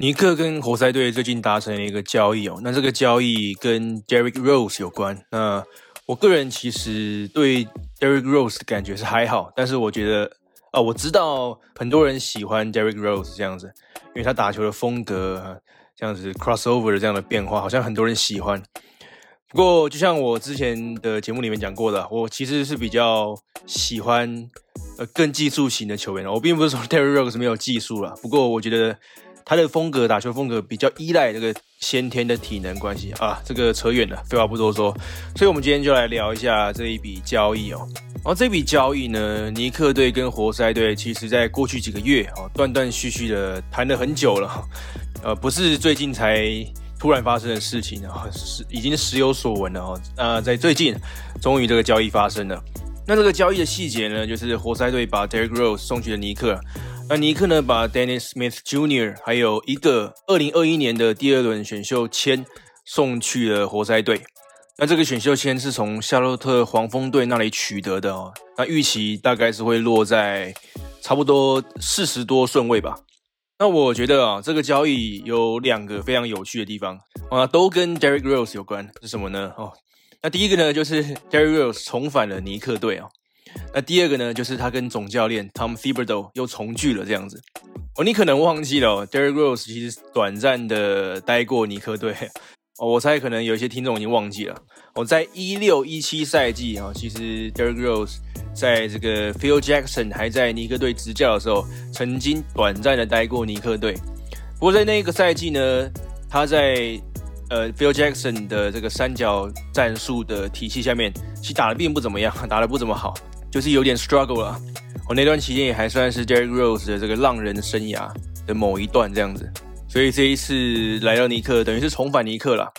尼克跟活塞队最近达成了一个交易哦，那这个交易跟 Derrick Rose 有关。那我个人其实对 Derrick Rose 的感觉是还好，但是我觉得啊，我知道很多人喜欢 Derrick Rose 这样子，因为他打球的风格这样子 crossover 的这样的变化，好像很多人喜欢。不过就像我之前的节目里面讲过的，我其实是比较喜欢呃更技术型的球员。我并不是说 Derrick Rose 没有技术了，不过我觉得。他的风格，打球风格比较依赖这个先天的体能关系啊，这个扯远了，废话不多说，所以我们今天就来聊一下这一笔交易哦。然后这笔交易呢，尼克队跟活塞队其实在过去几个月哦，断断续续的谈了很久了，呃，不是最近才突然发生的事情啊，是已经时有所闻了哦。那在最近，终于这个交易发生了。那这个交易的细节呢，就是活塞队把 Derrick Rose 送去了尼克。那尼克呢，把 Dennis Smith Jr. 还有一个二零二一年的第二轮选秀签送去了活塞队。那这个选秀签是从夏洛特黄蜂队那里取得的哦。那预期大概是会落在差不多四十多顺位吧。那我觉得啊，这个交易有两个非常有趣的地方啊，都跟 Derrick Rose 有关。是什么呢？哦，那第一个呢，就是 Derrick Rose 重返了尼克队啊。那第二个呢，就是他跟总教练 Tom Thibodeau 又重聚了这样子。哦，你可能忘记了，Derrick Rose 其实短暂的待过尼克队。哦，我猜可能有一些听众已经忘记了。哦，在一六一七赛季啊，其实 Derrick Rose 在这个 Phil Jackson 还在尼克队执教的时候，曾经短暂的待过尼克队。不过在那个赛季呢，他在呃 Phil Jackson 的这个三角战术的体系下面，其实打的并不怎么样，打的不怎么好。就是有点 struggle 了，我那段期间也还算是 Derrick Rose 的这个浪人生涯的某一段这样子，所以这一次来到尼克，等于是重返尼克了。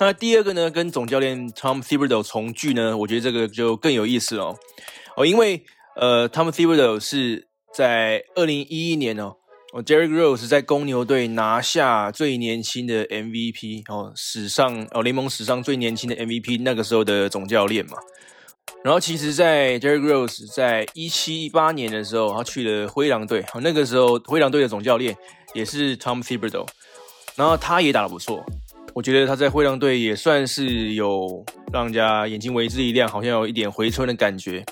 那第二个呢，跟总教练 Tom Thibodeau 重聚呢，我觉得这个就更有意思哦。哦，因为呃，Tom Thibodeau 是在二零一一年哦，哦，Derrick Rose 在公牛队拿下最年轻的 MVP 哦，史上哦联盟史上最年轻的 MVP，那个时候的总教练嘛。然后其实，在 Derrick Rose 在一七一八年的时候，他去了灰狼队。那个时候，灰狼队的总教练也是 Tom Thibodeau，然后他也打得不错。我觉得他在灰狼队也算是有让人家眼睛为之一亮，好像有一点回春的感觉。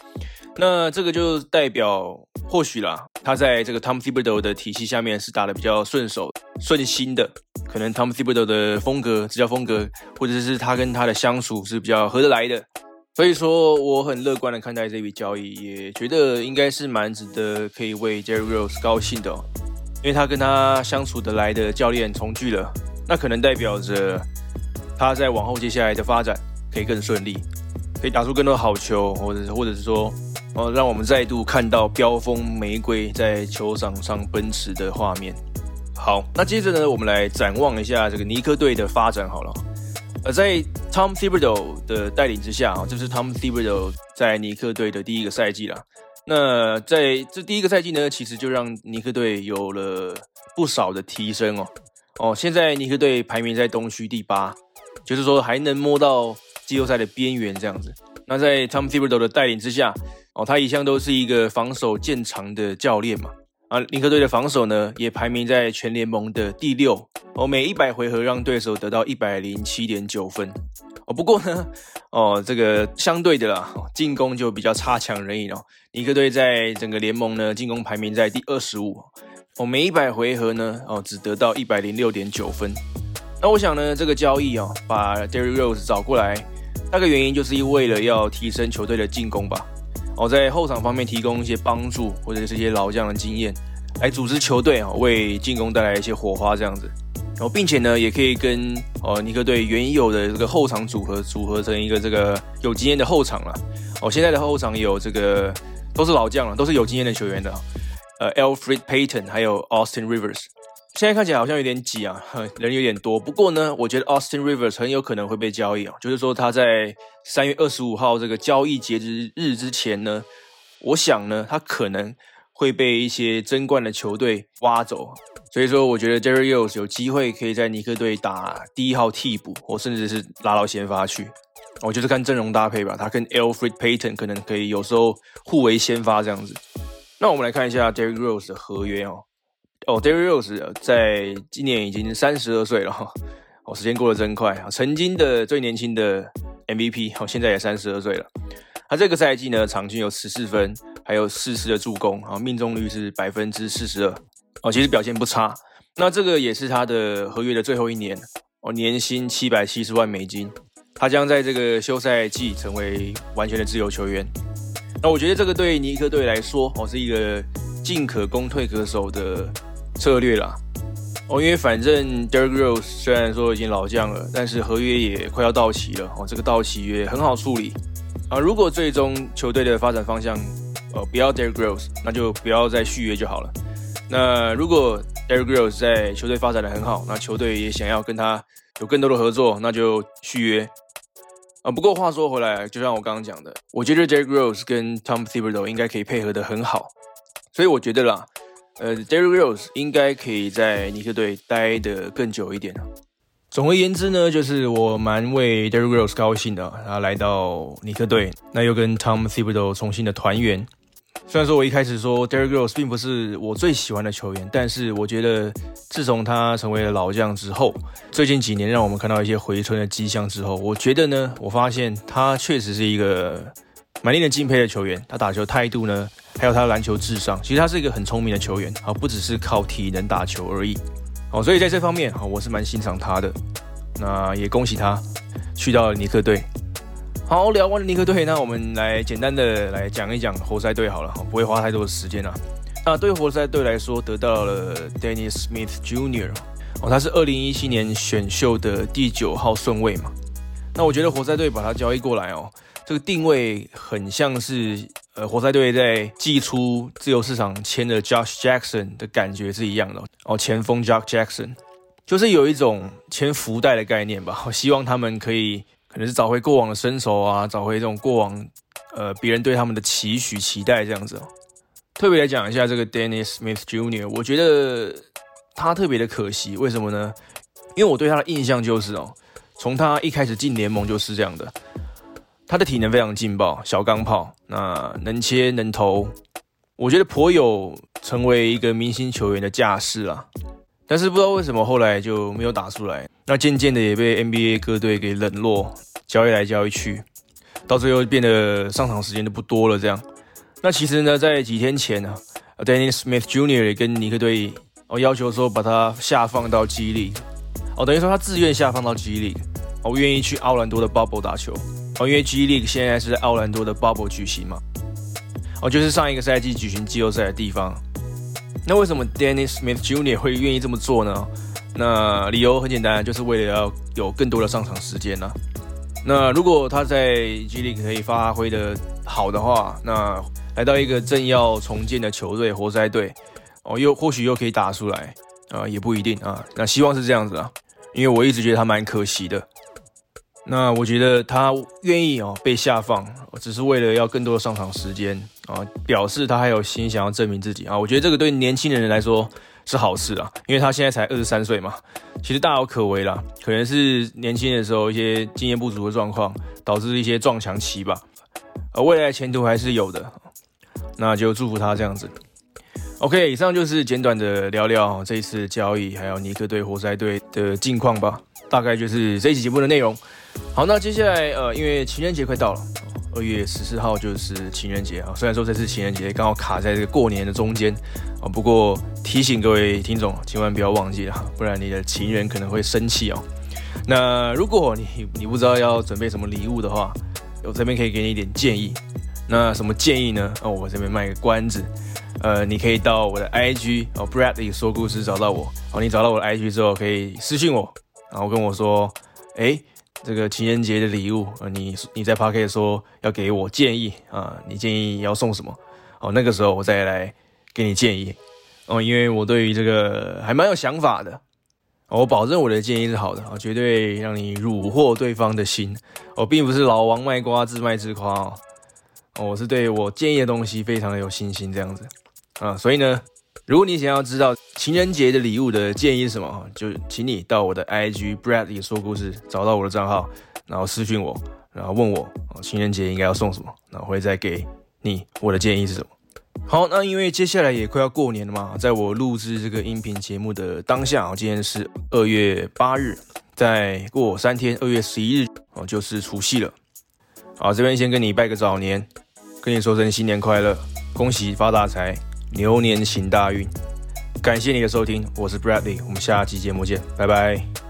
那这个就代表，或许啦，他在这个 Tom Thibodeau 的体系下面是打得比较顺手、顺心的。可能 Tom Thibodeau 的风格、执教风格，或者是他跟他的相处是比较合得来的。所以说，我很乐观的看待这笔交易，也觉得应该是蛮值得可以为 Jerry Rose 高兴的，因为他跟他相处得来的教练重聚了，那可能代表着他在往后接下来的发展可以更顺利，可以打出更多好球，或者或者是说，哦，让我们再度看到飙风玫瑰在球场上奔驰的画面。好，那接着呢，我们来展望一下这个尼克队的发展好了。呃在 Tom Thibodeau 的带领之下啊，这是 Tom Thibodeau 在尼克队的第一个赛季了。那在这第一个赛季呢，其实就让尼克队有了不少的提升哦。哦，现在尼克队排名在东区第八，就是说还能摸到季后赛的边缘这样子。那在 Tom Thibodeau 的带领之下，哦，他一向都是一个防守见长的教练嘛。啊，尼克队的防守呢，也排名在全联盟的第六。哦，每一百回合让对手得到一百零七点九分。哦，不过呢，哦，这个相对的啦，进攻就比较差强人意哦。尼克队在整个联盟呢，进攻排名在第二十五。哦，每一百回合呢，哦，只得到一百零六点九分。那我想呢，这个交易哦，把 Derrick Rose 找过来，大概原因就是为了要提升球队的进攻吧。哦，在后场方面提供一些帮助，或者是一些老将的经验，来组织球队啊，为进攻带来一些火花这样子。然后，并且呢，也可以跟哦尼克队原有的这个后场组合组合成一个这个有经验的后场了。哦，现在的后场有这个都是老将了，都是有经验的球员的。呃，Alfred Payton 还有 Austin Rivers，现在看起来好像有点挤啊，人有点多。不过呢，我觉得 Austin Rivers 很有可能会被交易啊，就是说他在三月二十五号这个交易截止日之前呢，我想呢，他可能会被一些争冠的球队挖走。所以说，我觉得 Jerry Rose 有机会可以在尼克队打第一号替补，或甚至是拉到先发去。我就是看阵容搭配吧，他跟 Alfred Payton 可能可以有时候互为先发这样子。那我们来看一下 Derrick Rose 的合约哦。哦，Derrick Rose 在今年已经三十二岁了哈。哦，时间过得真快啊！曾经的最年轻的 MVP，哦，现在也三十二岁了。他这个赛季呢，场均有十四分，还有四次的助攻，啊，命中率是百分之四十二，哦，其实表现不差。那这个也是他的合约的最后一年，哦，年薪七百七十万美金，他将在这个休赛季成为完全的自由球员。那我觉得这个对尼克队来说，哦，是一个进可攻退可守的策略啦。哦，因为反正 Derrick Rose 虽然说已经老将了，但是合约也快要到期了。哦，这个到期约很好处理啊。如果最终球队的发展方向，呃，不要 Derrick Rose，那就不要再续约就好了。那如果 Derrick Rose 在球队发展的很好，那球队也想要跟他有更多的合作，那就续约啊。不过话说回来，就像我刚刚讲的，我觉得 Derrick Rose 跟 Tom Thibodeau 应该可以配合的很好，所以我觉得啦。呃，Derrick Rose 应该可以在尼克队待得更久一点总而言之呢，就是我蛮为 Derrick Rose 高兴的，他来到尼克队，那又跟 Tom Thibodeau 重新的团圆。虽然说我一开始说 Derrick Rose 并不是我最喜欢的球员，但是我觉得自从他成为了老将之后，最近几年让我们看到一些回春的迹象之后，我觉得呢，我发现他确实是一个蛮令人敬佩的球员。他打球态度呢？还有他的篮球智商，其实他是一个很聪明的球员啊，不只是靠体能打球而已。哦，所以在这方面啊，我是蛮欣赏他的。那也恭喜他去到了尼克队。好，聊完了尼克队，那我们来简单的来讲一讲活塞队好了，不会花太多的时间啊。那对活塞队来说，得到了 Dennis Smith Jr. 哦，他是二零一七年选秀的第九号顺位嘛。那我觉得活塞队把他交易过来哦，这个定位很像是。呃，活塞队在寄出自由市场签的 Josh Jackson 的感觉是一样的哦。前锋 Josh Jackson 就是有一种签福袋的概念吧。我希望他们可以可能是找回过往的身手啊，找回这种过往呃别人对他们的期许期待这样子。特别来讲一下这个 Dennis Smith Jr.，我觉得他特别的可惜，为什么呢？因为我对他的印象就是哦，从他一开始进联盟就是这样的。他的体能非常劲爆，小钢炮，那能切能投，我觉得颇有成为一个明星球员的架势啦。但是不知道为什么后来就没有打出来，那渐渐的也被 NBA 各队给冷落，交易来交易去，到最后变得上场时间都不多了。这样，那其实呢，在几天前呢 dennismith Jr. 也跟尼克队哦要求说把他下放到 geek 哦等于说他自愿下放到 geek 哦愿意去奥兰多的 Bubble 打球。哦，因为 geek 现在是在奥兰多的 Bubble 举行嘛，哦，就是上一个赛季举行季后赛的地方。那为什么 Dennis Smith Jr. 会愿意这么做呢？那理由很简单，就是为了要有更多的上场时间呢。那如果他在 G League 可以发挥的好的话，那来到一个正要重建的球队活塞队，哦，又或许又可以打出来啊，也不一定啊。那希望是这样子啊，因为我一直觉得他蛮可惜的。那我觉得他愿意哦被下放，只是为了要更多的上场时间啊，表示他还有心想要证明自己啊。我觉得这个对年轻人来说是好事啊，因为他现在才二十三岁嘛，其实大有可为啦。可能是年轻的时候一些经验不足的状况，导致一些撞墙期吧。而未来前途还是有的，那就祝福他这样子。OK，以上就是简短的聊聊这一次交易，还有尼克队、活塞队的近况吧。大概就是这一期节目的内容。好，那接下来呃，因为情人节快到了，二月十四号就是情人节啊。虽然说这次情人节刚好卡在这个过年的中间啊，不过提醒各位听众，千万不要忘记了，不然你的情人可能会生气哦。那如果你你不知道要准备什么礼物的话，我这边可以给你一点建议。那什么建议呢？哦，我这边卖个关子，呃，你可以到我的 IG 哦，Bradley 说故事找到我。哦，你找到我的 IG 之后，可以私信我，然后跟我说，哎。这个情人节的礼物啊，你你在 p a r k 说要给我建议啊，你建议要送什么？哦，那个时候我再来给你建议哦，因为我对于这个还蛮有想法的，我保证我的建议是好的啊，绝对让你虏获对方的心。我并不是老王卖瓜自卖自夸哦，我是对我建议的东西非常的有信心这样子啊，所以呢。如果你想要知道情人节的礼物的建议是什么，就请你到我的 IG Bradley 说故事，找到我的账号，然后私信我，然后问我哦，情人节应该要送什么，然后会再给你我的建议是什么。好，那因为接下来也快要过年了嘛，在我录制这个音频节目的当下，今天是二月八日，再过三天，二月十一日哦，就是除夕了。好，这边先跟你拜个早年，跟你说声新年快乐，恭喜发大财，牛年行大运。感谢你的收听，我是 Bradley，我们下期节目见，拜拜。